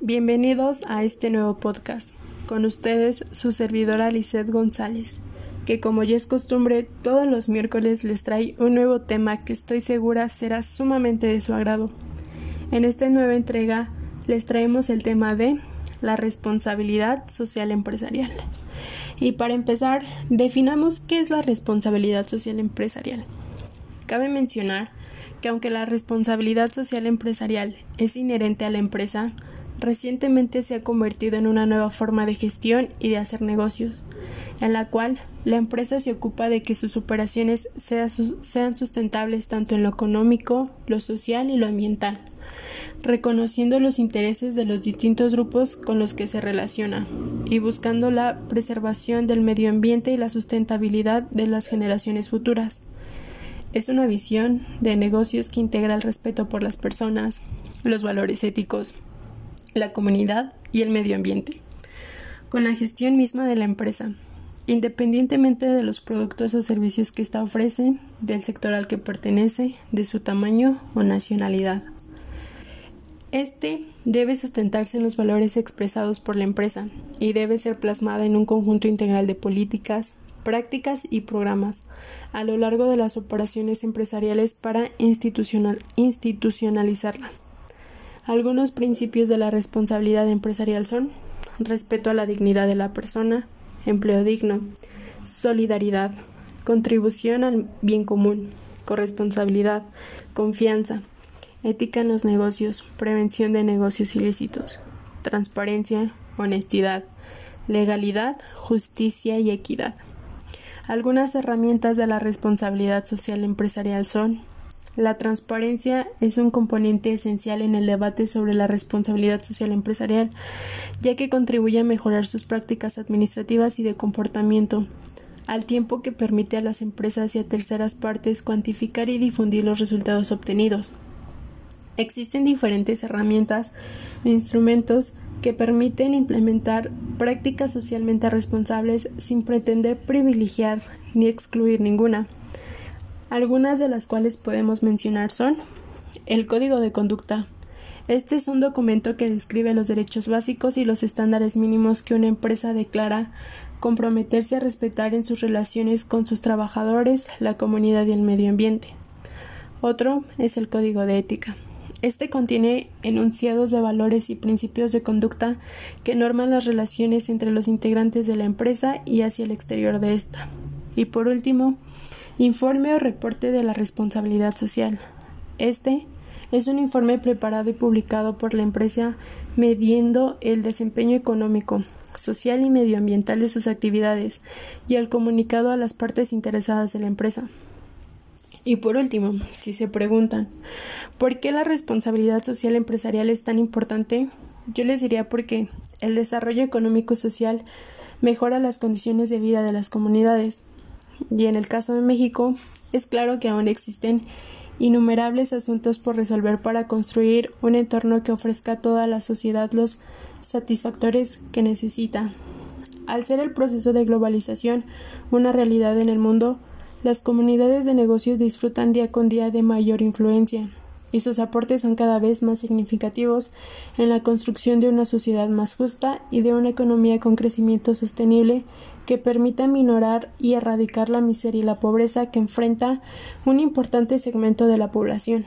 Bienvenidos a este nuevo podcast. Con ustedes su servidora Lisette González, que como ya es costumbre, todos los miércoles les trae un nuevo tema que estoy segura será sumamente de su agrado. En esta nueva entrega les traemos el tema de la responsabilidad social empresarial. Y para empezar, definamos qué es la responsabilidad social empresarial. Cabe mencionar que aunque la responsabilidad social empresarial es inherente a la empresa, recientemente se ha convertido en una nueva forma de gestión y de hacer negocios, en la cual la empresa se ocupa de que sus operaciones sean sustentables tanto en lo económico, lo social y lo ambiental, reconociendo los intereses de los distintos grupos con los que se relaciona y buscando la preservación del medio ambiente y la sustentabilidad de las generaciones futuras. Es una visión de negocios que integra el respeto por las personas, los valores éticos, la comunidad y el medio ambiente, con la gestión misma de la empresa, independientemente de los productos o servicios que ésta ofrece, del sector al que pertenece, de su tamaño o nacionalidad. Este debe sustentarse en los valores expresados por la empresa y debe ser plasmada en un conjunto integral de políticas, prácticas y programas a lo largo de las operaciones empresariales para institucionalizarla. Algunos principios de la responsabilidad empresarial son respeto a la dignidad de la persona, empleo digno, solidaridad, contribución al bien común, corresponsabilidad, confianza, ética en los negocios, prevención de negocios ilícitos, transparencia, honestidad, legalidad, justicia y equidad. Algunas herramientas de la responsabilidad social empresarial son la transparencia es un componente esencial en el debate sobre la responsabilidad social empresarial, ya que contribuye a mejorar sus prácticas administrativas y de comportamiento, al tiempo que permite a las empresas y a terceras partes cuantificar y difundir los resultados obtenidos. Existen diferentes herramientas e instrumentos que permiten implementar prácticas socialmente responsables sin pretender privilegiar ni excluir ninguna. Algunas de las cuales podemos mencionar son el Código de Conducta. Este es un documento que describe los derechos básicos y los estándares mínimos que una empresa declara comprometerse a respetar en sus relaciones con sus trabajadores, la comunidad y el medio ambiente. Otro es el Código de Ética. Este contiene enunciados de valores y principios de conducta que norman las relaciones entre los integrantes de la empresa y hacia el exterior de esta. Y por último, informe o reporte de la responsabilidad social. Este es un informe preparado y publicado por la empresa midiendo el desempeño económico, social y medioambiental de sus actividades y el comunicado a las partes interesadas de la empresa. Y por último, si se preguntan, ¿por qué la responsabilidad social empresarial es tan importante? Yo les diría porque el desarrollo económico y social mejora las condiciones de vida de las comunidades. Y en el caso de México, es claro que aún existen innumerables asuntos por resolver para construir un entorno que ofrezca a toda la sociedad los satisfactores que necesita. Al ser el proceso de globalización una realidad en el mundo, las comunidades de negocios disfrutan día con día de mayor influencia y sus aportes son cada vez más significativos en la construcción de una sociedad más justa y de una economía con crecimiento sostenible que permita minorar y erradicar la miseria y la pobreza que enfrenta un importante segmento de la población.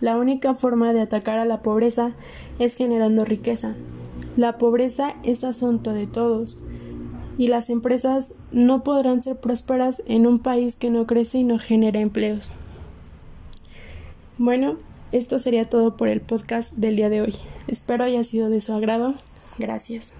La única forma de atacar a la pobreza es generando riqueza. La pobreza es asunto de todos y las empresas no podrán ser prósperas en un país que no crece y no genera empleos. Bueno, esto sería todo por el podcast del día de hoy. Espero haya sido de su agrado. Gracias.